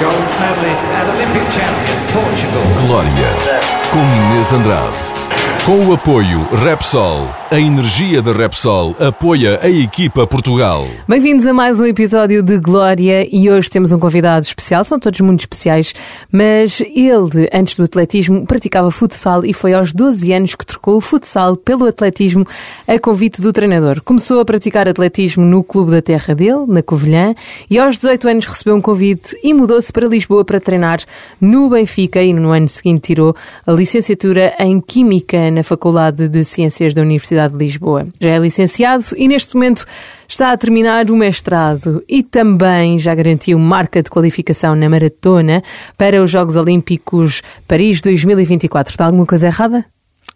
Gold medalist and Olympic champion, Portugal. Glória, com Inês Andrade. Com o apoio Repsol, a energia da Repsol apoia a equipa Portugal. Bem-vindos a mais um episódio de Glória e hoje temos um convidado especial, são todos muito especiais, mas ele, antes do atletismo, praticava futsal e foi aos 12 anos que trocou o futsal pelo atletismo a convite do treinador. Começou a praticar atletismo no clube da terra dele, na Covilhã, e aos 18 anos recebeu um convite e mudou-se para Lisboa para treinar no Benfica e no ano seguinte tirou a licenciatura em Química na Faculdade de Ciências da Universidade de Lisboa. Já é licenciado e neste momento está a terminar o mestrado e também já garantiu marca de qualificação na maratona para os Jogos Olímpicos Paris 2024. Está alguma coisa errada?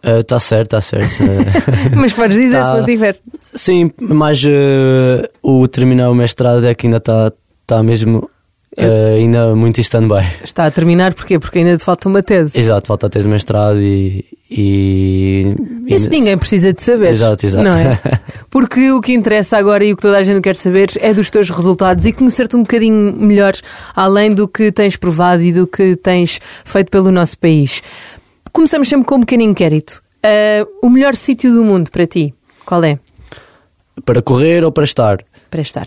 Está certo, está certo. Mas podes dizer Tá. se não tiver. Sim, mas eh, o terminar o mestrado é que ainda está tá mesmo eh, ainda muito em stand-by. Está a terminar porquê? Porque ainda te falta uma tese. Exato, falta ter mestrado e. e Isso e- ninguém precisa de saber. Exato, exato. Não é? Porque o que interessa agora e o que toda a gente quer saber é dos teus resultados e conhecer-te um bocadinho melhor, além do que tens provado e do que tens feito pelo nosso país. Começamos sempre com um pequeno inquérito. Ah, o melhor sítio do mundo para ti, qual é? Para correr ou para estar? Para estar.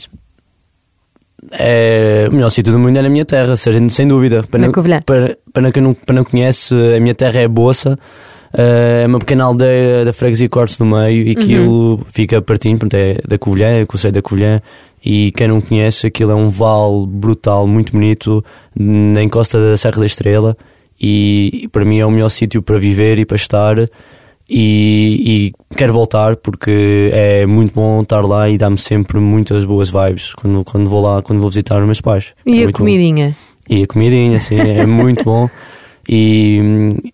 É, o melhor sítio do mundo é na minha terra, seja, sem dúvida. Para, Na não- para, para quem não, para não conhece, a minha terra é Boça. eh, É uma pequena aldeia da Freguesia Cortes no meio e aquilo fica pertinho, portanto é da Covilhã, é o Conselho da Covilhã. E quem não conhece, aquilo é um vale brutal, muito bonito, na encosta da Serra da Estrela. E, e para mim é o melhor sítio para viver e para estar. E, e quero voltar porque é muito bom estar lá e dá-me sempre muitas boas vibes quando, quando vou lá, quando vou visitar os meus pais. É E a muito bom. comidinha? E a comidinha, sim, é muito bom. E,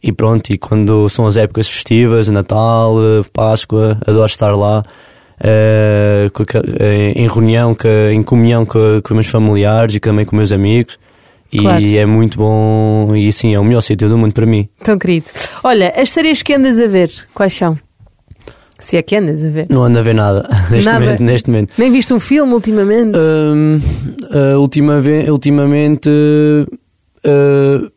e pronto, e quando são as épocas festivas, Natal, Páscoa, adoro estar lá. eh, em reunião, em comunhão com, com os meus familiares e também com os meus amigos. E Claro. é muito bom, e sim, é o melhor sítio do mundo para mim. Tão querido. Olha, as séries que andas a ver, quais são? Se é que andas a ver. Não ando a ver nada neste Nada? momento. Neste momento. Nem viste um filme ultimamente? Hum, uh, ultima ultimamente uh,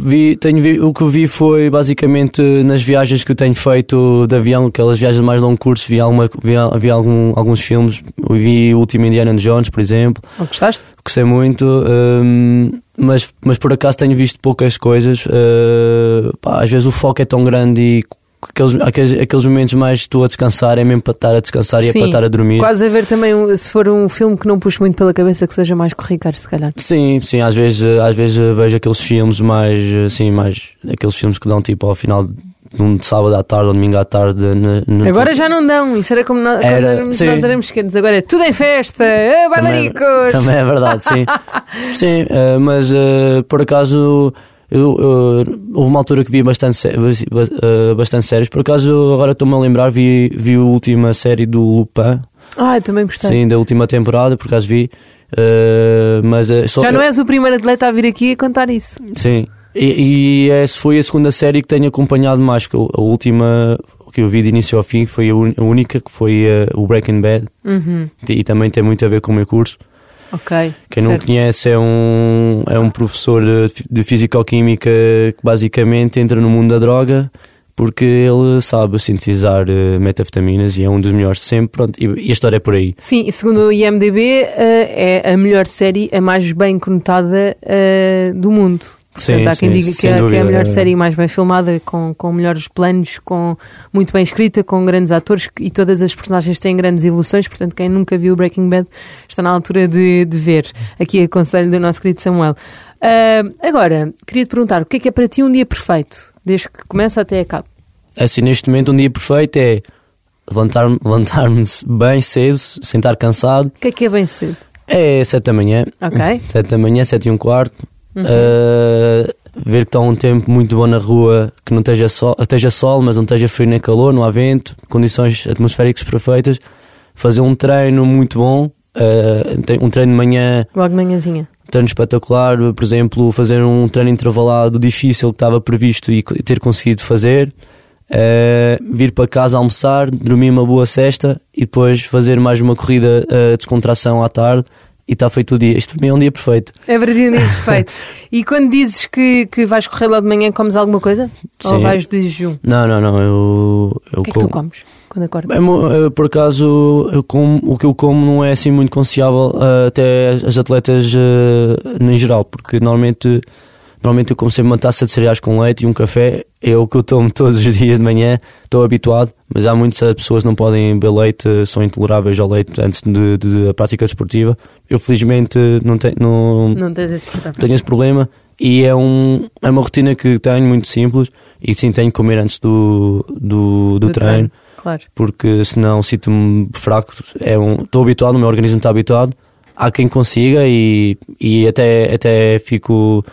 vi, tenho vi- o que vi foi basicamente nas viagens que eu tenho feito de avião, aquelas viagens de mais longo curso, vi, alguma, vi, vi algum, alguns filmes, vi o último Indiana Jones, por exemplo, Ou gostaste? gostei muito, hum, mas, mas por acaso tenho visto poucas coisas. uh, pá, às vezes o foco é tão grande e aqueles, aqueles, aqueles momentos mais estou a descansar é mesmo para estar a descansar e é Sim, para estar a dormir. Quase a ver também, um- se for um filme que não puxe muito pela cabeça, que seja mais corriqueiro, se calhar. Sim, sim, às vezes, às vezes vejo aqueles filmes mais, assim, mais, aqueles filmes que dão tipo ao final de um sábado à tarde ou domingo à tarde. na- na- Agora já não dão, isso era como nós, Era- éramos- nós éramos pequenos, agora é tudo em festa, ah, também, bailaricos! também é verdade, sim. sim, eh, mas eh, por acaso eu, houve uma altura que vi bastante, bastante séries. Por acaso agora estou-me a lembrar, vi, vi a última série do Lupin, Ah, eu também gostei. sim, da última temporada, por acaso vi. eh, mas eh, só, Já não és o primeiro atleta a vir aqui a contar isso. Sim. E, e essa foi a segunda série que tenho acompanhado mais, que a última que eu vi de início ao fim foi a única, que foi eh, o Breaking Bad, Uhum, e também tem muito a ver com o meu curso. ok. Quem não certo. conhece é um, é um professor de, fi- de Fisicoquímica que basicamente entra no mundo da droga porque ele sabe sintetizar eh, metafetaminas e é um dos melhores sempre. Pronto, e, a história é por aí. Sim, e segundo o IMDB, eh, é a melhor série, a mais bem conotada eh, do mundo. Sim, Portanto, há quem sim, diga que sem é, é a dúvida. melhor série mais bem filmada, com, com melhores planos, com muito bem escrita, com grandes atores e todas as personagens têm grandes evoluções. Portanto, quem nunca viu Breaking Bad está na altura de, de ver. Aqui é conselho do nosso querido Samuel. Ah, agora, queria te perguntar: o que é que é para ti um dia perfeito, desde que começa até acaba? Assim, neste momento, um dia perfeito é levantar-me levantar-me bem cedo, sem estar cansado. O que é que é bem cedo? É 7 da manhã. Ok? 7 da manhã, 7 e um quarto. Uhum. Uh, ver que está um tempo muito bom na rua, que não esteja sol, esteja sol, mas não esteja frio nem calor, não há vento, condições atmosféricas perfeitas. Fazer um treino muito bom, uh, um treino de manhã, Logo de manhãzinha. um treino espetacular, por exemplo, fazer um treino intervalado difícil que estava previsto e ter conseguido fazer. Uh, vir para casa almoçar, dormir uma boa cesta e depois fazer mais uma corrida uh, de descontração à tarde e está feito o dia. Isto para mim é um dia perfeito. É verdade, perfeito. e quando dizes que, que vais correr lá de manhã, comes alguma coisa? Ou Sim. vais de jejum? Não, não, não. Eu, eu O que é que tu comes quando acordas? É eh, por acaso, eu como- o que eu como não é assim muito conciliável eh, até as- as atletas eh, em geral, porque normalmente, normalmente eu como sempre uma taça de cereais com leite e um café, é o que eu tomo todos os dias de manhã, estou habituado, mas há muitas pessoas que não podem beber leite, são intoleráveis ao leite antes da prática desportiva. Eu felizmente não tenho. Não, Não esse problema. tenho esse problema e é, um, é uma rotina que tenho muito simples e sim tenho que comer antes do, do, do, treino, Claro. porque senão sinto-me fraco. É um, estou habituado, o meu organismo está habituado. Há quem consiga e, e até, até fico.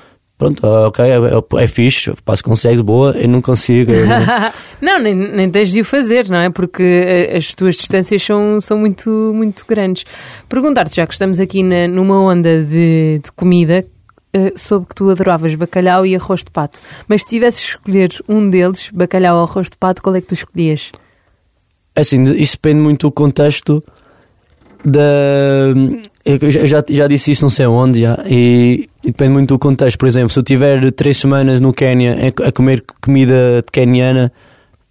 Pronto, ah, ok, é, é, é fixe, se consegues, boa, eu não consigo. eu não- não, nem, nem tens de o fazer, não é? Porque eh, as tuas distâncias são, são muito, muito grandes. Perguntar-te, já que estamos aqui na- numa onda de, de comida, eh, soube que tu adoravas bacalhau e arroz de pato. Mas se tivesses de escolher um deles, bacalhau ou arroz de pato, qual é que tu escolhias? Assim, isso depende muito do contexto da. Eu já- já, já disse isso não sei onde, já, e, e depende muito do contexto. Por exemplo, se eu tiver três semanas no Quénia a, comer comida queniana,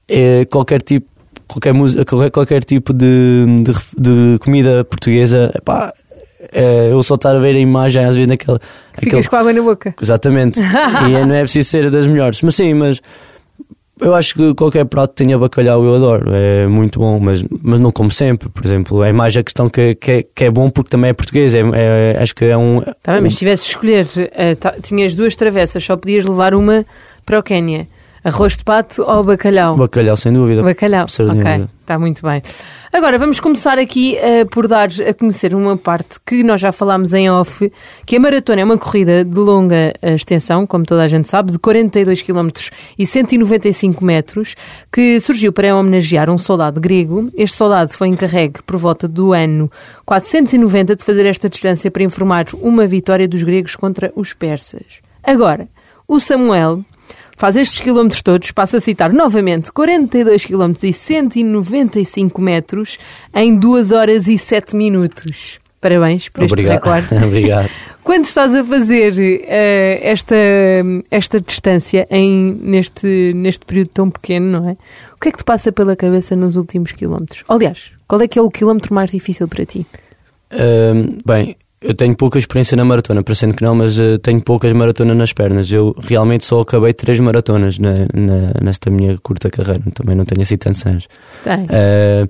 é, qualquer tipo. Qualquer, mus- qualquer, qualquer tipo de, de, de comida portuguesa, epá, é, eu só estar a ver a imagem às vezes naquela. Ficas aquele- com água na boca. Exatamente. e é- não é preciso ser das melhores. Mas sim, mas eu acho que qualquer prato que tenha bacalhau eu adoro. É muito bom, mas, mas não como sempre. Por exemplo, é mais a questão que, que, é, que é bom porque também é português. É, é- acho que é um. Tá bem, mas se tivesse escolher, ta- tinhas duas travessas, só podias levar uma para o Quénia. Arroz de pato ou bacalhau? Bacalhau, sem dúvida. Bacalhau. Ok, está muito bem. Agora vamos começar aqui eh, por dar a conhecer uma parte que nós já falámos em off, que a maratona é uma corrida de longa eh, extensão, como toda a gente sabe, de 42 km e 195 metros, que surgiu para homenagear um soldado grego. Este soldado foi encarregue por volta do ano 490 de fazer esta distância para informar uma vitória dos gregos contra os persas. Agora, o Samuel faz estes quilómetros todos, passa a citar novamente 42 quilómetros e 195 metros em 2 horas e 7 minutos. Parabéns por este Obrigado. recorde. Obrigado. Quando estás a fazer eh, esta, esta distância em, neste, neste período tão pequeno, não é? O que é que te passa pela cabeça nos últimos quilómetros? Aliás, qual é que é o quilómetro mais difícil para ti? Hum, bem, eu tenho pouca experiência na maratona, parecendo que não, mas eh, tenho poucas maratonas nas pernas. Eu realmente só acabei três maratonas na, na- nesta minha curta carreira. Também não tenho assim tantos anos. Tem. Uh,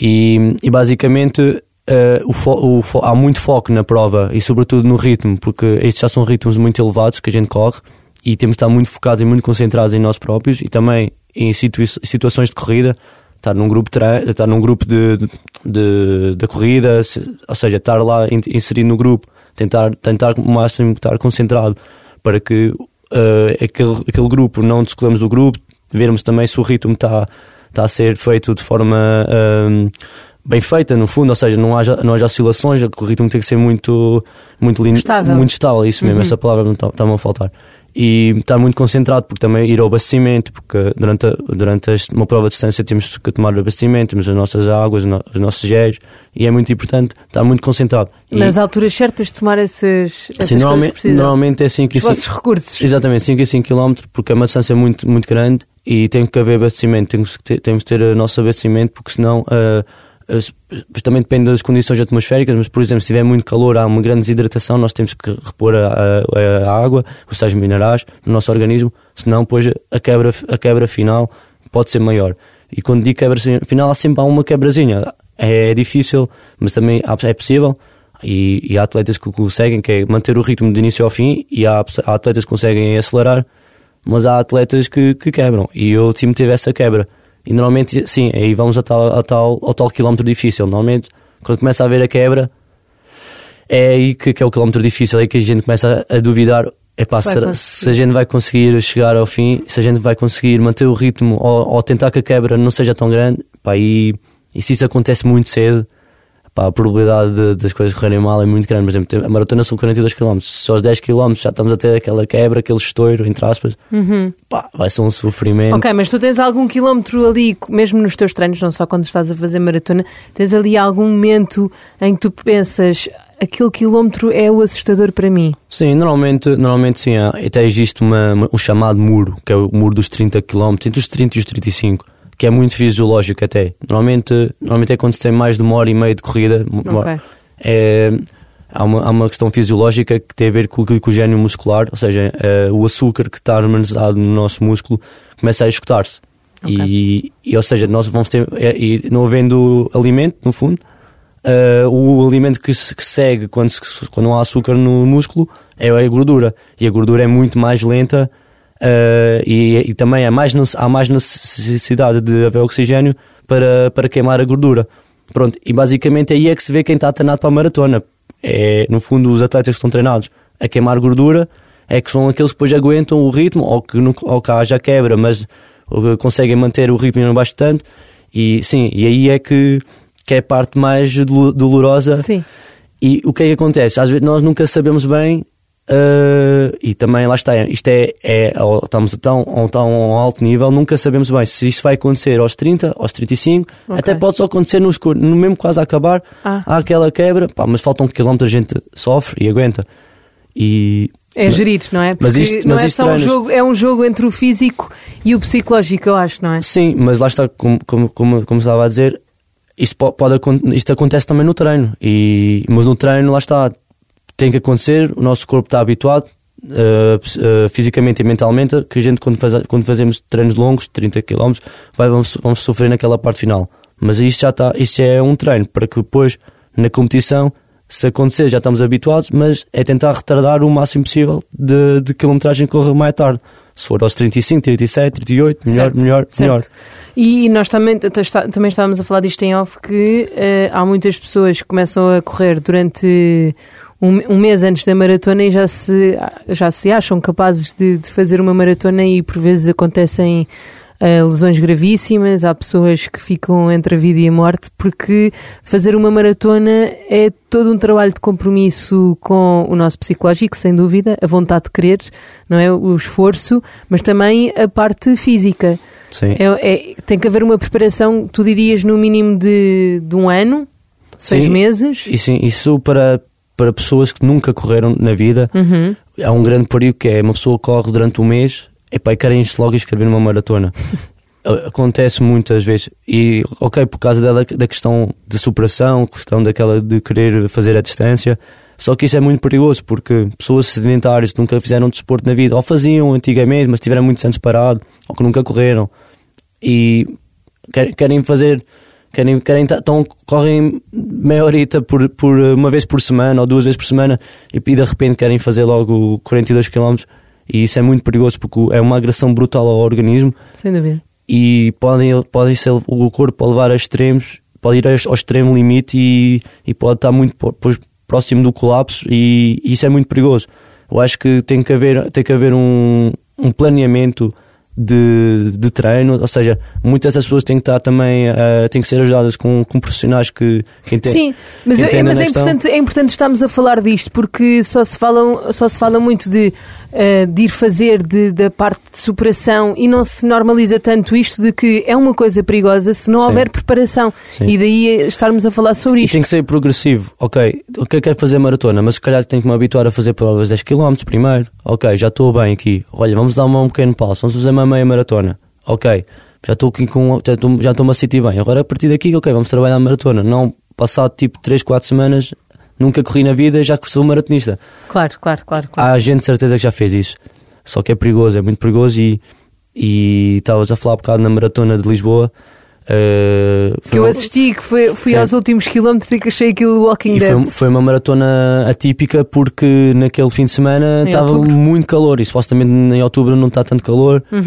e, e basicamente uh, o o há muito foco na prova e sobretudo no ritmo, porque estes já são ritmos muito elevados que a gente corre e temos de estar muito focados e muito concentrados em nós próprios e também em situa- situações de corrida, estar num grupo, estar num grupo de, de, de- corrida, ou seja, estar lá in- inserido no grupo, tentar, tentar o máximo estar concentrado para que uh, aquele, aquele grupo não descolamos do grupo, vermos também se o ritmo está está a ser feito de forma hum, bem feita, no fundo, ou seja, não haja, não haja oscilações, o ritmo tem que ser muito, muito lindo, Estável. muito estável, isso mesmo, essa palavra não está- está-me a faltar. E estar muito concentrado, porque também ir ao abastecimento, porque durante, a- durante uma prova de distância temos que tomar abastecimento, temos as nossas águas, os nossos géis, e é muito importante estar muito concentrado. E, Nas alturas certas de tomar essas, essas assim, coisas que normalmente, normalmente é assim que Os vossos recursos. Exatamente, 5 a 5 km, porque é uma distância muito, muito grande e tem que haver abastecimento, temos que ter, temos que ter o nosso abastecimento, porque senão, se- pois também depende das condições atmosféricas, mas por exemplo, se tiver muito calor, há uma grande desidratação, nós temos que repor a, a- a água, os sais minerais no nosso organismo, senão depois a quebra, a quebra final pode ser maior. E quando digo quebra final, há sempre há uma quebrazinha. É difícil, mas também é possível. E, e há atletas que conseguem, que é manter o ritmo de início ao fim, e há, há atletas que conseguem acelerar, mas há atletas que, que quebram. E eu o time teve essa quebra. E normalmente, sim, aí vamos a tal, a tal, ao tal quilómetro difícil. Normalmente, quando começa a haver a quebra, é aí que, que é o quilómetro difícil, é aí que a gente começa a, a duvidar. Epá, Se se a gente vai conseguir chegar ao fim, se a gente vai conseguir manter o ritmo ou, ou tentar que a quebra não seja tão grande, pá, e, e se isso acontece muito cedo, pá, a probabilidade de- das coisas correrem mal é muito grande. Por exemplo, a maratona são 42 km, se aos 10 km já estamos a ter aquela quebra, aquele estouro, entre aspas, pá, vai ser um sofrimento. Ok, mas tu tens algum quilómetro ali, mesmo nos teus treinos, não só quando estás a fazer maratona, tens ali algum momento em que tu pensas aquele quilómetro é o assustador para mim. Sim, normalmente, normalmente sim, até existe uma, uma- um chamado muro, que é o muro dos 30 km, entre os 30 e os 35, que é muito fisiológico até. Normalmente, normalmente é quando se tem mais de uma hora e meia de corrida. uma- Ok. é, há, uma, há uma questão fisiológica que tem a ver com o glicogênio muscular, ou seja, é, o açúcar que está armazenado no nosso músculo começa a esgotar-se. E, e, ou seja, nós vamos ter, é, e não havendo alimento, no fundo, é, o alimento que, se, que segue quando, se- quando não há açúcar no músculo é a gordura. E a gordura é muito mais lenta é, e, e também é mais, há mais necessidade de haver oxigênio para, para queimar a gordura. Pronto, e basicamente aí é que se vê quem está treinado para a maratona. É, no fundo, os atletas que estão treinados a queimar gordura é que são aqueles que depois aguentam o ritmo, ou que, não, ou que haja quebra, mas uh, conseguem manter o ritmo e não baixo tanto. E sim, e aí é que, que é a parte mais dolo- dolorosa. Sim. E o que é que acontece? Às vezes nós nunca sabemos bem, uh, e também lá está, isto é, é estamos a tão, a um tão alto nível, nunca sabemos bem se isso vai acontecer aos 30, aos 35, Ok. até pode só acontecer nos, cur- no mesmo quase a acabar, Ah. há aquela quebra, pá, mas falta um quilómetro a gente sofre e aguenta. E É gerir, não é? Porque Mas isto- não mas é isto só um treinos- jogo, é um jogo entre o físico e o psicológico, eu acho, não é? Sim, mas lá está, como, como, como, como estava a dizer, isto, po- pode, acon- isto acontece também no treino. E, mas no treino, lá está, tem que acontecer, o nosso corpo está habituado, ps- eh, fisicamente e mentalmente, que a gente, quando, faz, quando fazemos treinos longos, 30 km, vai, vamos, vamos sofrer naquela parte final. Mas isto já está, isto é um treino, para que depois, na competição, se acontecer, já estamos habituados, mas é tentar retardar o máximo possível de, de quilometragem que corra mais tarde. Se for aos 35, 37, 38, melhor, Certo, melhor, certo. melhor. E nós também, também estávamos a falar disto em off que eh, há muitas pessoas que começam a correr durante um, um mês antes da maratona e já se, já se acham capazes de, de fazer uma maratona e por vezes acontecem eh, lesões gravíssimas, há pessoas que ficam entre a vida e a morte porque fazer uma maratona é todo um trabalho de compromisso com o nosso psicológico, sem dúvida, a vontade de querer, não é? O esforço, mas também a parte física. É, é- tem que haver uma preparação, tu dirias, no mínimo de, de um ano, seis Sim. meses. E sim, isso para, para pessoas que nunca correram na vida Uhum. há um grande perigo que é uma pessoa corre durante um mês epá, e querem-se logo inscrever numa maratona. Acontece muitas vezes. E, ok, por causa dela, da questão de superação, questão daquela de querer fazer a distância. Só que isso é muito perigoso porque pessoas sedentárias que nunca fizeram desporto na vida, ou faziam antigamente, mas tiveram muitos anos parado, ou que nunca correram, e quer- querem fazer querem, querem tão, correm meia horita por, por uma vez por semana ou duas vezes por semana e, e de repente querem fazer logo 42 km e isso é muito perigoso porque é uma agressão brutal ao organismo. Sem dúvida. e podem, podem ser, o corpo pode levar a extremos pode ir ao extremo limite e, e pode estar muito próximo do colapso e, isso é muito perigoso. Eu acho que tem que haver, tem que haver um, um planeamento de, de treino, ou seja, muitas das pessoas têm que estar também, eh, têm que ser ajudadas com, com profissionais que, que ente- Sim, mas, eu- mas é, questão. importante, é importante estarmos a falar disto porque só se, falam, só se fala muito de, eh, de ir fazer de- da parte de superação e não se normaliza tanto isto de que é uma coisa perigosa se não Sim. houver preparação. Sim. E daí estarmos a falar sobre E isto. tem que ser progressivo. Ok, ok, quero fazer maratona, mas se calhar tenho que me habituar a fazer provas 10 km primeiro. Ok, já estou bem aqui. Olha, vamos dar uma, um pequeno passo, vamos fazer uma meia maratona. Ok, já estou aqui com. Já estou- já estou-me a sentir bem. Agora a partir daqui, ok, vamos trabalhar a maratona. Não passado tipo 3, 4 semanas, nunca corri na vida, já sou maratonista. Claro, claro, claro. claro. Há gente de certeza que já fez isso. Só que é perigoso, é muito perigoso e. E estavas a falar um bocado na maratona de Lisboa. eh, foi que eu assisti, que foi, fui Sim. aos últimos quilómetros e que achei aquilo Walking E Dead. foi, foi uma maratona atípica porque naquele fim de semana Em estava muito calor e supostamente em outubro não está tanto calor. Uhum.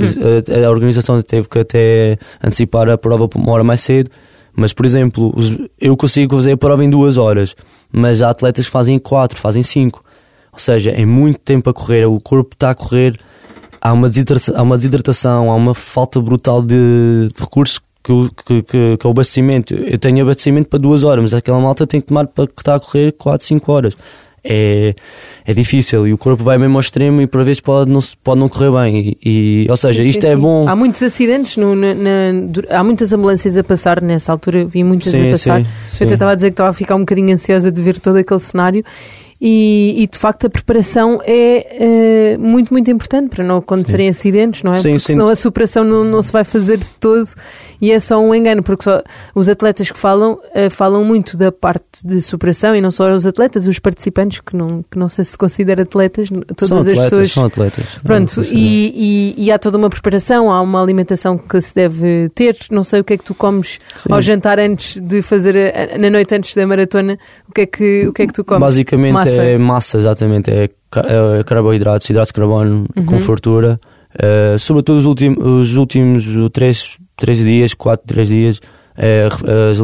A, a organização teve que até antecipar a prova por uma hora mais cedo. Mas, por exemplo, eu consigo fazer a prova em duas horas, mas há atletas que fazem quatro, fazem cinco. Ou seja, é muito tempo a correr, o corpo está a correr, há uma desidratação, há, uma, desidratação, há uma falta brutal de, de recursos que, que, que, que é o abastecimento. Eu tenho abastecimento para duas horas, mas aquela malta tem que tomar para que está a correr 4, 5 horas. É, é difícil e o corpo vai mesmo ao extremo e por vezes pode não, pode não correr bem. E, e- ou seja, Sim, isto sim, é sim. bom. Há muitos acidentes, no- na- na- há muitas ambulâncias a passar nessa altura, vi muitas Sim, a passar. sim, Eu estava a dizer que estava a ficar um bocadinho ansiosa de ver todo aquele cenário. E, e, de facto a preparação é eh, muito, muito importante para não acontecerem acidentes, não é? Sim, porque sim. senão a superação não, não se vai fazer de todo e é só um engano, porque só os atletas que falam eh, falam muito da parte de superação e não só os atletas, os participantes que não, que não sei se considera atletas, todas são as atletas, pessoas são atletas. Pronto, sim. e, e- e há toda uma preparação, há uma alimentação que se deve ter. Não sei o que é que tu comes Sim. ao jantar antes de fazer, a- na noite antes da maratona. O que é que, o que, é que tu comes? Basicamente Massa. é massa, exatamente. É, é carboidratos, hidratos de carbono Uhum. com fartura. Eh, sobretudo os últimos, os últimos três, três dias, quatro, três dias, eh,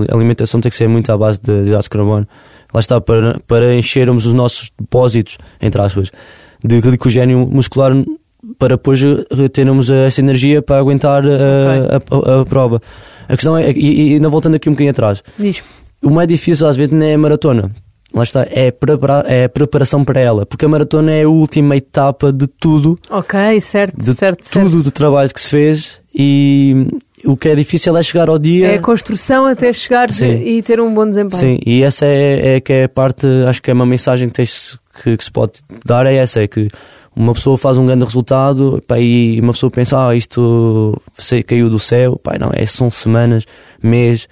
a alimentação tem que ser muito à base de hidratos de carbono. Lá está, para, para enchermos os nossos depósitos, entre aspas, de glicogênio muscular para depois termos essa energia para aguentar eh, a, a- a prova. A questão é, e, e ainda voltando aqui um bocadinho atrás, Diz. o mais difícil às vezes não é a maratona. Lá está, é, prepara- é a preparação para ela, porque a maratona é a última etapa de tudo, Ok, certo, de certo, certo. tudo do trabalho que se fez e o que é difícil é chegar ao dia. É a construção até chegar Sim. e ter um bom desempenho. Sim, e essa é, é que é a parte, acho que é uma mensagem que, tens, que, que se pode dar, é essa, é que uma pessoa faz um grande resultado pá, e uma pessoa pensa, ah, isto caiu do céu, pá, não, é, são semanas, mês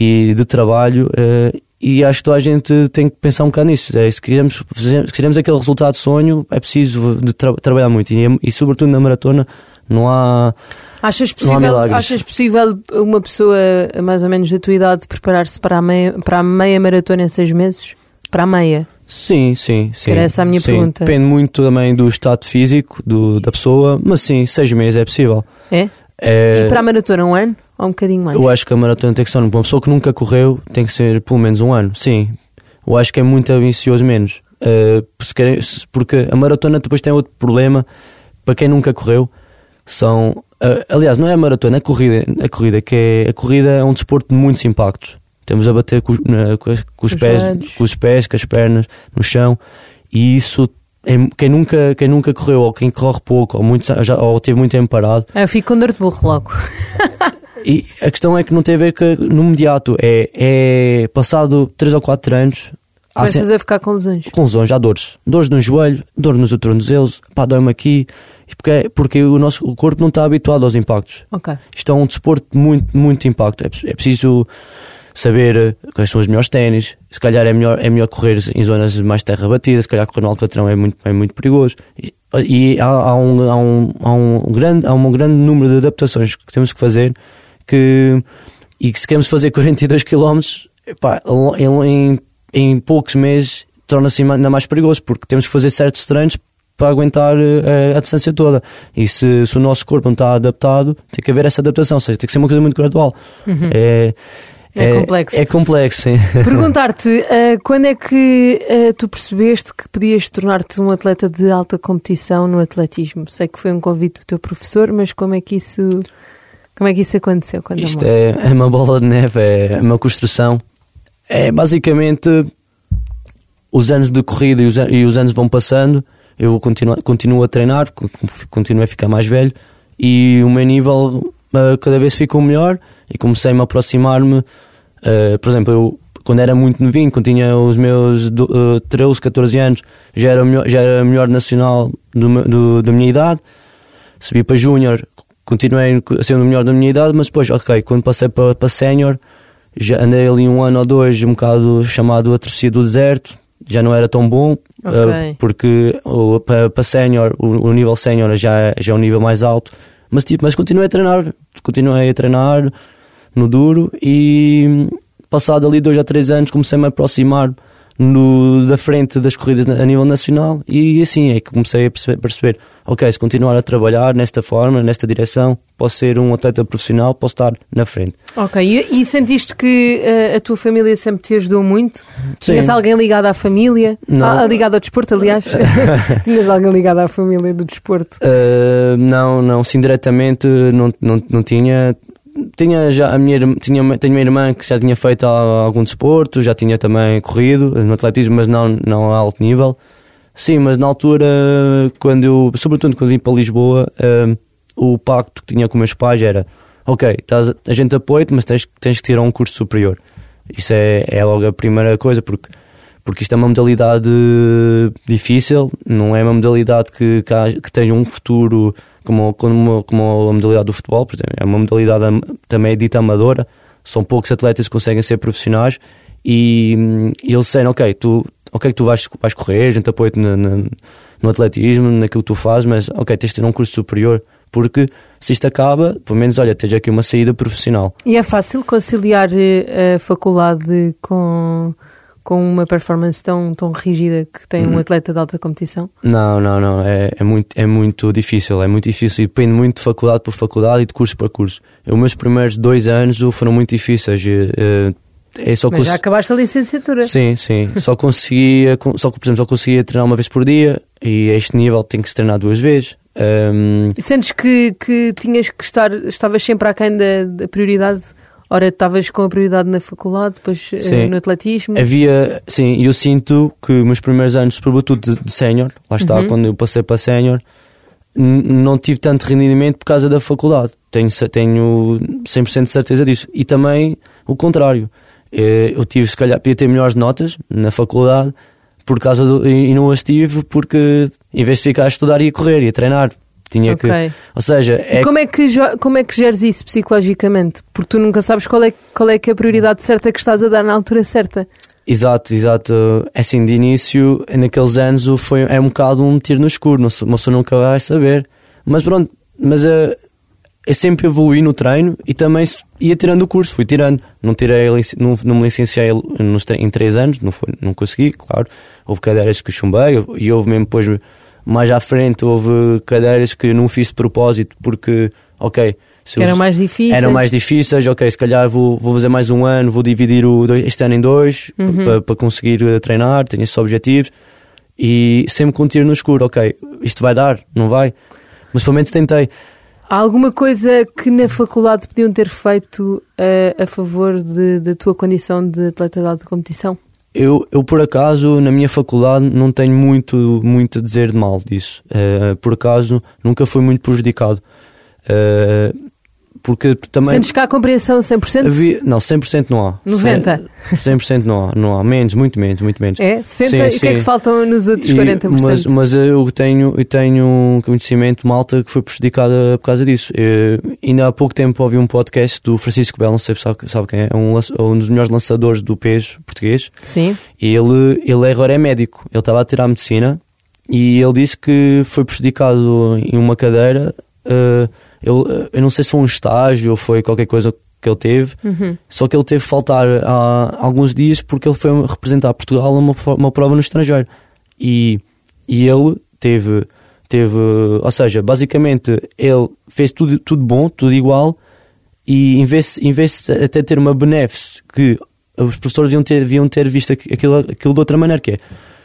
e de trabalho eh, e acho que toda a gente tem que pensar um bocado nisso. É, se, queremos, se queremos aquele resultado de sonho, é preciso de tra- trabalhar muito e, e sobretudo na maratona não há... Achas Não há possível, milagres. achas possível uma pessoa mais ou menos da tua idade preparar-se para a meia, para a meia maratona em seis meses? Para a meia? Sim, sim, sim. Era essa a minha sim. pergunta. Depende muito também do estado físico do, da pessoa, mas sim, seis meses é possível. É? É, E para a maratona um ano? Ou um bocadinho mais? eu acho que a maratona tem que ser, uma pessoa que nunca correu, tem que ser pelo menos um ano, sim. Eu acho que é muito ambicioso menos. Se- porque a maratona depois tem outro problema, para quem nunca correu, são. eh, aliás, não é a maratona, é a corrida, a corrida, que é, a corrida é um desporto de muitos impactos. Temos a bater com, na- com com os Os pés, com os pés, com as pernas no chão, e isso. é- quem, nunca, quem nunca correu, ou quem corre pouco, ou, muito, já, ou teve muito tempo parado, Ah, eu fico com dor de burro logo. e a questão é que não tem a ver com no imediato, é, é passado 3 ou 4 anos, Começas sempre, a ficar com lesões. com lesões, há dores. Dores no joelho, dor nos tornozelos, pá, dói-me aqui, porque, porque o nosso o corpo não está habituado aos impactos. Ok. Isto é um desporto de muito, muito impacto. É, é preciso saber eh, quais são os melhores ténis. Se calhar é melhor, é melhor correr em zonas de mais terra batida, se calhar correr no alto patrão é muito, é muito perigoso. E, e há, há um, há, um, há, um grande, há um grande número de adaptações que temos que fazer que, e que se queremos fazer 42 km, epá, em, em, poucos meses torna-se ainda mais perigoso, porque temos que fazer certos treinos para aguentar eh, a distância toda. E se, se o nosso corpo não está adaptado, tem que haver essa adaptação, ou seja, tem que ser uma coisa muito gradual. É, É complexo. É complexo. Perguntar-te, ah, quando é que ah, tu percebeste que podias tornar-te um atleta de alta competição no atletismo? Sei que foi um convite do teu professor, mas como é que isso, como é que isso aconteceu? Quando Isto é, é uma bola de neve, é uma construção. É basicamente os anos de corrida e os, e os anos vão passando. Eu vou continuar, continuo a treinar, co- continuo a ficar mais velho e o meu nível ah, cada vez ficou melhor e comecei-me a aproximar-me. ah, por exemplo, eu quando era muito novinho, quando tinha os meus ah, 13, 14 anos, já era, o melhor, já era melhor nacional do do- da minha idade subi para Júnior, continuei a ser o melhor da minha idade, mas depois, ok, quando passei para, para Sénior, já andei ali um ano ou dois, um bocado chamado a torcida do deserto, já não era tão bom, Ok. eh, porque o- para, para Sénior, o, o nível Sénior já, já é um nível mais alto, mas, tipo, mas continuei a treinar, continuei a treinar no duro e passado ali dois a três anos comecei-me a aproximar no, da frente das corridas a nível nacional e assim é que comecei a perceber, perceber, ok, se continuar a trabalhar nesta forma, nesta direção, posso ser um atleta profissional, posso estar na frente. Ok, e, e sentiste que ah, a tua família sempre te ajudou muito? Sim. Tinhas alguém ligado à família? Não. Ah, ligado ao desporto, aliás? Tinhas alguém ligado à família do desporto? Uh, não, não, sim, diretamente não, não, não tinha. Tinha já a minha, tinha, tenho uma irmã que já tinha feito algum desporto, já tinha também corrido no atletismo, mas não, não a alto nível. Sim, mas na altura, quando eu, sobretudo quando vim para Lisboa, eh, o pacto que tinha com meus pais era: ok, estás- a gente apoia-te, mas tens, tens que tirar um curso superior. Isso é, é logo a primeira coisa, porque, porque isto é uma modalidade difícil, não é uma modalidade que, que, há- que tenha um futuro como, como, como a modalidade do futebol, por exemplo. É uma modalidade am- também dita amadora, são poucos atletas que conseguem ser profissionais e, e eles disseram: ok, tu, ok, tu vais, vais correr, a gente apoia-te na- na- no atletismo, naquilo que tu fazes, mas ok, tens de ter um curso superior, porque se isto acaba, pelo menos, olha, tens aqui uma saída profissional. E é fácil conciliar eh, a faculdade com, com uma performance tão, tão rígida que tem Uhum. um atleta de alta competição? Não, não, não. É, é, muito, é muito difícil. É muito difícil e depende muito de faculdade por faculdade e de curso para curso. Os meus primeiros dois anos foram muito difíceis. eh, É só Mas já acabaste a licenciatura. Sim, sim. Só conseguia, con- só por exemplo, só conseguia treinar uma vez por dia e a este nível tem que se treinar duas vezes. E Sentes que, que tinhas que estar, estavas sempre aquém da, da prioridade? Ora, estavas com a prioridade na faculdade, depois eh, Sim. no atletismo. havia, sim, eu sinto que meus primeiros anos, sobretudo de, de sénior, lá está, Uhum. quando eu passei para sénior, não tive tanto rendimento por causa da faculdade. Tenho, tenho 100% de certeza disso. E também o contrário. Eh, Eu tive, se calhar, podia ter melhores notas na faculdade por causa do, e e não as tive porque, em vez de ficar a estudar, ia correr, ia treinar. Tinha Ok. que. Ou seja, E é como é, que, como é que geres isso psicologicamente? Porque tu nunca sabes qual é, qual é que é a prioridade certa que estás a dar na altura certa. Exato, exato. Assim, de início, naqueles anos, foi, é um bocado um tiro no escuro, uma pessoa nunca vai saber. Mas pronto, mas eh, eu sempre evolui no treino e também ia tirando o curso, fui tirando. Não, tirei, não, não me licenciei nos, em três anos, não, foi, não consegui, claro. Houve cadeiras que chumbei e houve mesmo depois, mais à frente, houve cadeiras que não fiz de propósito porque, ok. se eram mais difíceis. eram mais difíceis, ok, se calhar vou, vou fazer mais um ano, vou dividir o, este ano em dois Uhum. para, para conseguir eh, treinar, tenho esses objetivos e sempre com um tiro no escuro, ok, isto vai dar, não vai, mas pelo menos tentei. Há alguma coisa que na faculdade podiam ter feito eh, a favor da tua condição de atleta de alta competição? Eu, eu por acaso, na minha faculdade, não tenho muito, muito a dizer de mal disso. Eh, por acaso, nunca fui muito prejudicado. Eh, porque também. Sentes que há compreensão 100%? Havia, não, 100% não há. 90? 100% não há, não há. Menos, muito menos, muito menos. É? 60? Sim, e o que é que faltam nos outros E- 40%? Mas, mas eu tenho, eu tenho um conhecimento malta que foi prejudicada por causa disso. Eh, ainda há pouco tempo ouvi um podcast do Francisco Belo, não sei se sabe, sabe quem é, é um, um dos melhores lançadores do peso português. Sim. E ele, ele agora é médico. Ele estava a tirar medicina e ele disse que foi prejudicado em uma cadeira. eh, ele, eu não sei se foi um estágio ou foi qualquer coisa que ele teve, Uhum. só que ele teve que faltar há alguns dias porque ele foi representar Portugal numa uma prova no estrangeiro. E, e ele teve, teve, ou seja, basicamente ele fez tudo, tudo bom, tudo igual, e em vez, em vez de até ter uma benéfice que os professores deviam ter, deviam ter visto aqu- aquilo, aquilo de outra maneira, que é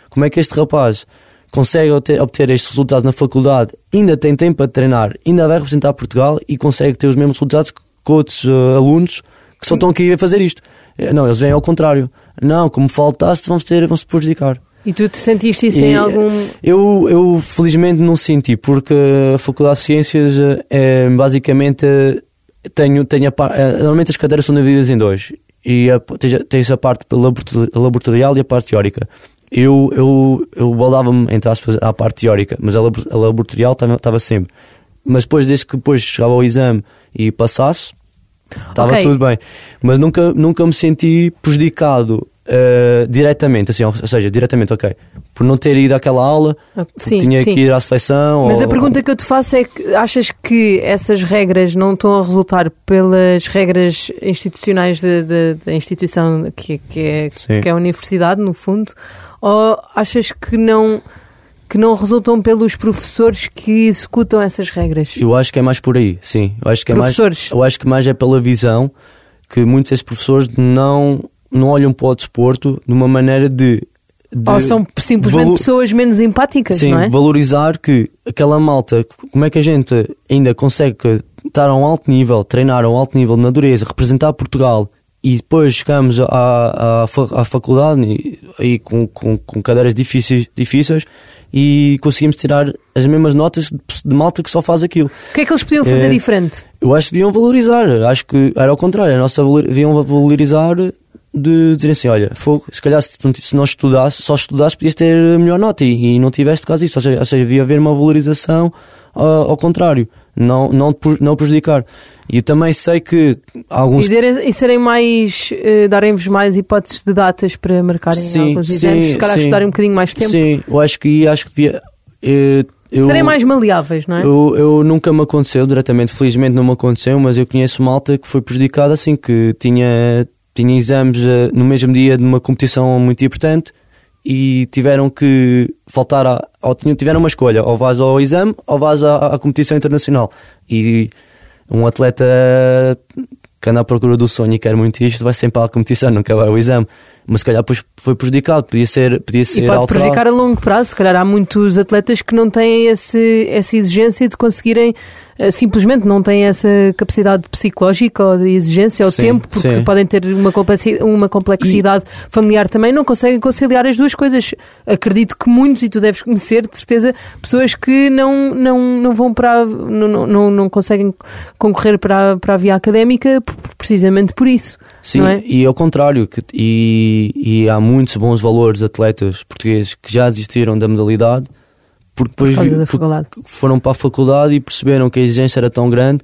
como é que este rapaz consegue obter, estes resultados na faculdade, ainda tem tempo para treinar, ainda vai representar Portugal e consegue ter os mesmos resultados que outros eh, alunos que só estão aqui a fazer isto. Eh, Não, eles vêm ao contrário. Não, como faltaste, vamos ter, vamos prejudicar. E tu te sentiste isso em E, algum. Eu, eu felizmente não senti, porque a Faculdade de Ciências eh, é basicamente eh, tenho, tenho a par, eh, normalmente as cadeiras são divididas em dois e a, tens, a- parte laboratori- laboratorial e a parte teórica. Eu, eu, eu baldava-me, entre aspas, à parte teórica, mas a, labo- a laboratorial estava- sempre. Mas depois, desde que depois chegava ao exame e passasse, estava Ok. tudo bem. Mas nunca, nunca me senti prejudicado eh, diretamente, assim, ou seja, diretamente, ok, por não ter ido àquela aula, Sim, tinha sim. que ir à seleção. Mas ou- a pergunta que eu te faço é que achas que essas regras não estão a resultar pelas regras institucionais da instituição que, que, é, Sim. que é a universidade, no fundo, ou achas que não, que não resultam pelos professores que executam essas regras? Eu acho que é mais por aí, sim. Eu acho que é mais, Professores. eu acho que mais é pela visão que muitos desses professores não, não olham para o desporto de uma maneira de. de ou são simplesmente pessoas menos empáticas, Sim, não é? valorizar que aquela malta, como é que a gente ainda consegue estar a um alto nível, treinar a um alto nível na dureza, representar Portugal e depois chegamos à, à, à faculdade e, e com, com, com, cadeiras difíceis, difíceis e conseguimos tirar as mesmas notas de, de malta que só faz aquilo. O que é que eles podiam fazer é, diferente? Eu acho que deviam valorizar, acho que era ao contrário, a nossa deviam valorizar de dizer assim: olha, fogo, se calhar se, se não estudasse, só estudasse, podias ter a melhor nota e, e não tiveste por causa disso. Ou seja, ou seja, devia haver uma valorização uh, ao contrário, não, não, não prejudicar. E eu também sei que alguns. E, derem, e serem mais. Uh, darem-vos mais hipóteses de datas para marcarem sim, alguns sim, exames, se calhar estudarem um bocadinho mais tempo. Sim, eu acho que acho que devia. Uh, eu, Serem mais maleáveis, não é? Eu, eu, nunca me aconteceu diretamente, felizmente não me aconteceu, mas eu conheço malta que foi prejudicada assim, que tinha tinha exames uh, no mesmo dia de uma competição muito importante e tiveram que faltar a, ou tiveram uma escolha, ou vais ao exame ou vais à, à competição internacional. E um atleta que anda à procura do sonho e quer muito isto, vai sempre à competição, nunca vai ao exame. Mas se calhar depois foi prejudicado, podia ser, podia ser E pode alterado. prejudicar a longo prazo, se calhar há muitos atletas que não têm esse, essa exigência de conseguirem simplesmente não têm essa capacidade psicológica ou de exigência ou sim, tempo, porque sim. podem ter uma complexidade, uma complexidade e... familiar também, não conseguem conciliar as duas coisas. Acredito que muitos, e tu deves conhecer, de certeza, pessoas que não, não, não vão para. não, não, não conseguem concorrer para, a, para a via académica precisamente por isso. Sim, é? e ao contrário, que, e, e há muitos bons valores atletas portugueses que já desistiram da modalidade porque depois Por foram para a faculdade e perceberam que a exigência era tão grande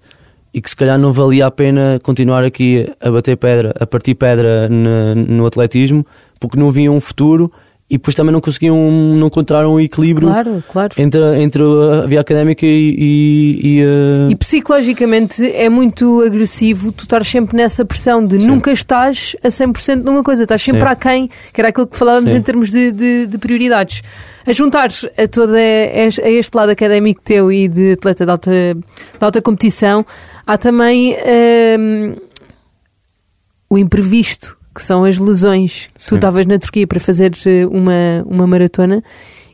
e que se calhar não valia a pena continuar aqui a bater pedra, a partir pedra no, no atletismo, porque não viam um futuro e depois também não conseguiam, não encontraram um equilíbrio claro, claro. Entre, entre a via académica e. E, e, uh... e, psicologicamente é muito agressivo tu estar sempre nessa pressão de Sim. nunca estás a 100% numa coisa, estás sempre Sim. aquém, que era aquilo que falávamos Sim. em termos de, de, de, prioridades. A juntar a, toda, a este lado académico teu e de atleta de alta, de alta competição, há também um, o imprevisto que são as lesões. Sim. Tu estavas na Turquia para fazer eh, uma, uma maratona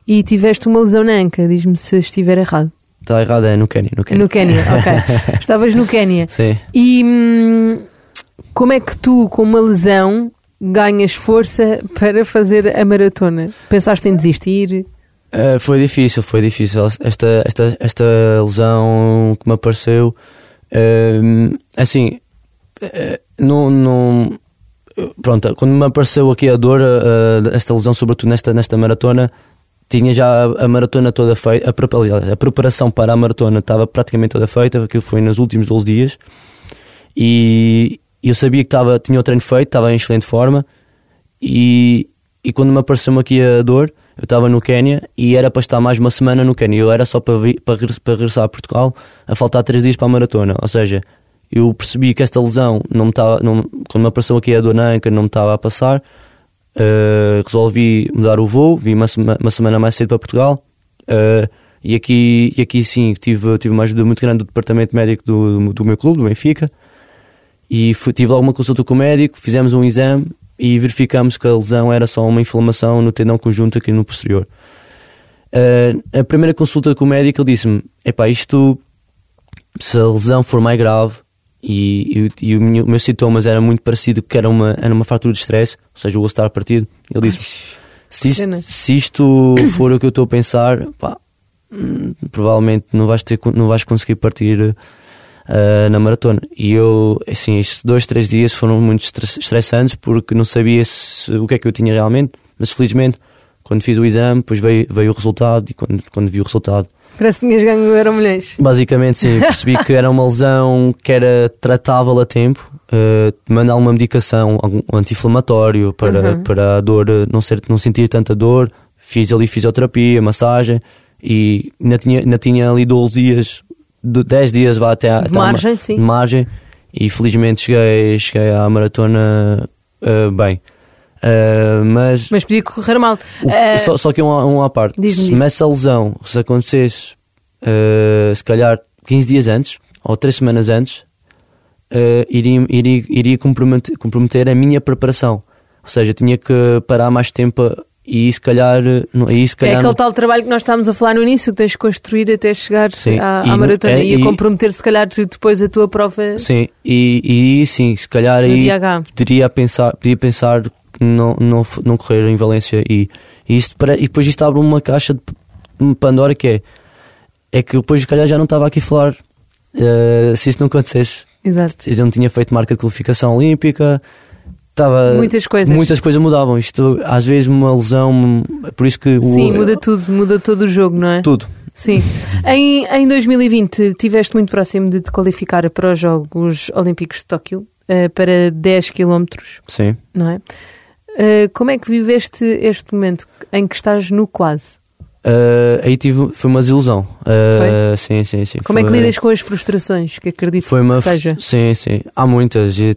e tiveste uma lesão na anca, diz-me se estiver errado. Está errado, é no Quênia. No Quênia, no Quênia ok. Estavas no Quênia. Sim. E hum, como é que tu, com uma lesão, ganhas força para fazer a maratona? Pensaste em desistir? Uh, foi difícil, foi difícil. Esta, esta, esta lesão que me apareceu, uh, assim, uh, não, não, pronto, quando me apareceu aqui a dor, uh, esta lesão, sobretudo nesta, nesta maratona, tinha já a, a maratona toda feita, a, a, preparação para a maratona estava praticamente toda feita, aquilo foi nos últimos 12 dias, e eu sabia que estava, tinha o treino feito, estava em excelente forma, e, e quando me apareceu aqui a dor, eu estava no Quénia e era para estar mais uma semana no Quénia. Eu era só para, vir, para, para regressar a Portugal a faltar 3 dias para a maratona. Ou seja, eu percebi que esta lesão não me estava, não, quando me apareceu aqui a dor na anca, não me estava a passar. Uh, resolvi mudar o voo, vim uma, sema, uma semana mais cedo para Portugal. Uh, e aqui, e aqui sim tive, tive uma ajuda muito grande do departamento médico do, do meu clube, do Benfica. E fui, tive logo uma consulta com o médico, fizemos um exame e verificamos que a lesão era só uma inflamação no tendão conjunto aqui no posterior. Uh, a primeira consulta com o médico ele disse-me: Epá, isto, se a lesão for mais grave, e, e, e o meu, meus sintomas era muito parecido que era uma, era uma fratura de stress, ou seja, o osso estar partido. Ele disse se isto, se isto for o que eu estou a pensar, pá, hum, provavelmente não vais, ter, não vais conseguir partir uh, na maratona. E eu, assim, estes dois, três dias foram muito estressantes porque não sabia se, o que é que eu tinha realmente, mas felizmente, quando fiz o exame, depois veio, veio o resultado e quando, quando vi o resultado, Parece que tinhas ganho Euro. Basicamente, sim. Percebi que era uma lesão que era tratável a tempo. Uh, mandar uma medicação, um anti-inflamatório para, uhum. para a dor, eh, não, ser, não sentir tanta dor. Fiz ali fisioterapia, massagem e ainda tinha, ainda tinha ali 12 dias, 10 dias vá até, de margem, a, sim. Margem e felizmente cheguei, cheguei à maratona uh, bem. Uh, mas, mas podia correr mal. O, uh, só, só, que um, um à parte: se essa lesão se acontecesse, uh, se calhar 15 dias antes ou 3 semanas antes, iria, iria, iria comprometer, comprometer a minha preparação. Ou seja, tinha que parar mais tempo e se calhar. E se É calhar aquele não- tal trabalho que nós estávamos a falar no início, que tens de construir até chegar Sim, à, e à no- maratona é, e a e- comprometer, se calhar, depois a tua prova Sim, e, e sim, se calhar aí poderia pensar, podia pensar não, não, não correr em Valência e, e, isto e depois isto abre uma caixa de Pandora que é é que depois se calhar já não estava aqui a falar eh, se isso não acontecesse Exato. eu não tinha feito marca de qualificação olímpica estava Muitas coisas. muitas coisas mudavam isto às vezes uma lesão por isso que o, Sim, muda tudo, muda todo o jogo, não é? tudo Sim. Em, em 2020 estiveste muito próximo de te qualificar para os Jogos Olímpicos de Tóquio eh, para 10 km, sim não é? Eh, como é que viveste este momento em que estás no quase? Eh, aí tive foi uma desilusão Eh, sim sim sim Como é que Foi- lidas com as frustrações que acredito Foi uma. que seja? Sim, sim. Há muitas. E,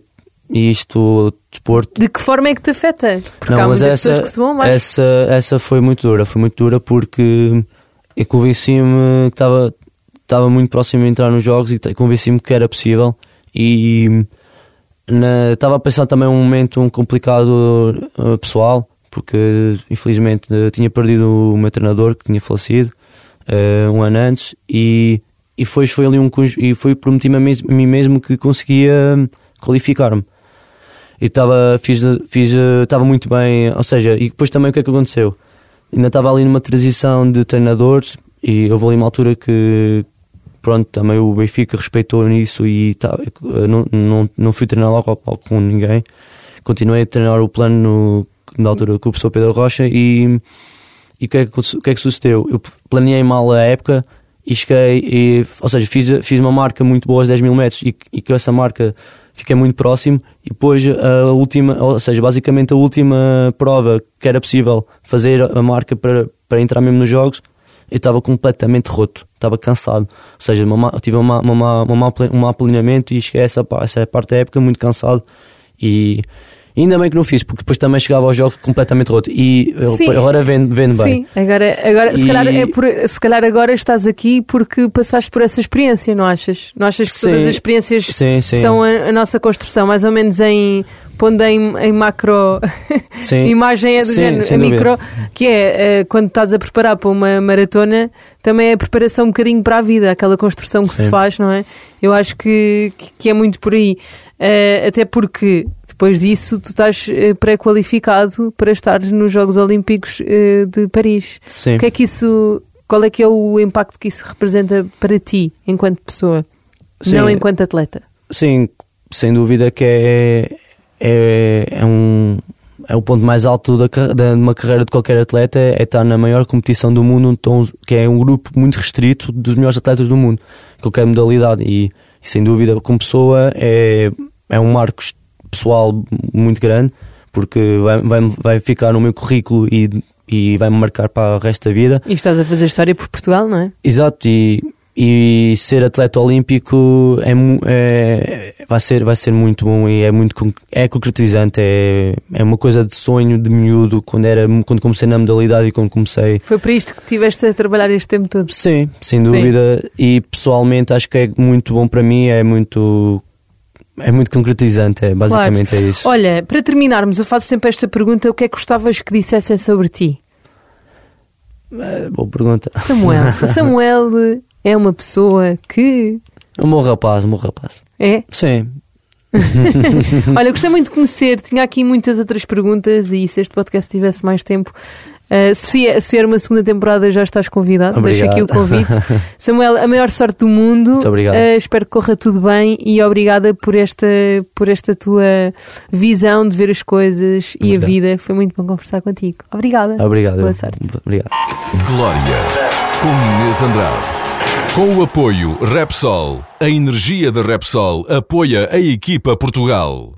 e isto, desporto. De que forma é que te afeta? Porque Não, há muitas essa- pessoas que se vão mais. Essa, essa foi muito dura. Foi muito dura porque eu convenci-me que estava estava muito próximo de entrar nos jogos e convenci-me que era possível. E estava a pensar também um momento um complicado eh, pessoal, porque infelizmente eh, tinha perdido o meu treinador que tinha falecido eh, um ano antes e, e foi, foi ali um e foi prometi-me a, a mim mesmo que conseguia qualificar-me. E estava fiz, fiz, muito bem, ou seja, e depois também o que é que aconteceu? Ainda estava ali numa transição de treinadores e houve ali uma altura que pronto, também o Benfica respeitou nisso e tá, eu não, não, não fui treinar logo, logo com ninguém. Continuei a treinar o plano no, na altura com o professor Pedro Rocha e, e o que, é que, o que é que sucedeu? Eu planeei mal a época e cheguei, e, ou seja, fiz, fiz uma marca muito boa aos 10 mil metros e, e com essa marca fiquei muito próximo e depois a última, ou seja, basicamente a última prova que era possível fazer a marca para, para entrar mesmo nos jogos, eu estava completamente roto, estava cansado. Ou seja, uma, tive uma, uma, uma, um mau planeamento e cheguei a essa, essa parte da época muito cansado e ainda bem que não fiz, porque depois também chegava aos jogos completamente roto. E Sim. agora vendo, vendo bem. Sim, agora, agora se, E- calhar é por- se calhar agora estás aqui porque passaste por essa experiência, não achas? Não achas que todas Sim. as experiências Sim, sim. são a, a nossa construção, mais ou menos em pondo em, em macro Sim. imagem é do Sim, género, a dúvida. micro, que é eh, quando estás a preparar para uma maratona, também é a preparação um bocadinho para a vida, aquela construção que se Sim. faz, não é? Eu acho que, que- é muito por aí. Eh, até porque depois disso tu estás eh, pré-qualificado para estar nos Jogos Olímpicos eh, de Paris. Sim. O que é que isso, qual é que é o impacto que isso representa para ti enquanto pessoa, Sim. não enquanto atleta? Sim, sem dúvida que é, é, é um é o ponto mais alto da, de uma carreira de qualquer atleta é estar na maior competição do mundo, os- que é um grupo muito restrito dos melhores atletas do mundo, qualquer modalidade. E, e sem dúvida, como pessoa, é, é um marco pessoal muito grande, porque vai, vai, vai ficar no meu currículo e, e vai-me marcar para o resto da vida. E estás a fazer história por Portugal, não é? Exato, e, e ser atleta olímpico é, é- vai, ser, vai ser muito bom e é muito é concretizante, é, é uma coisa de sonho de miúdo quando, era, quando comecei na modalidade e quando comecei. Foi por isto que tiveste a trabalhar este tempo todo. Sim, sem dúvida, e pessoalmente acho que é muito bom para mim, é muito. É muito concretizante, é, basicamente é isso. Olha, para terminarmos, eu faço sempre esta pergunta: o que é que gostavas que dissessem sobre ti? É, boa pergunta. Samuel. o Samuel é uma pessoa que. Um bom rapaz, um bom rapaz. É? Sim, Olha, gostei muito de conhecer. Tinha aqui muitas outras perguntas e se este podcast tivesse mais tempo. uh, se, vier, se vier uma segunda temporada, já estás convidado. Deixa aqui o Obrigado. convite. Samuel, a maior sorte do mundo. Muito obrigado. Uh, espero que corra tudo bem e obrigada por esta, por esta tua visão de ver as coisas e a Obrigado. vida. Foi muito bom conversar contigo. Obrigada. obrigado. Boa sorte. Obrigado. Glória, com Inês Andrade. Com o apoio Repsol, a energia da Repsol apoia a equipa Portugal.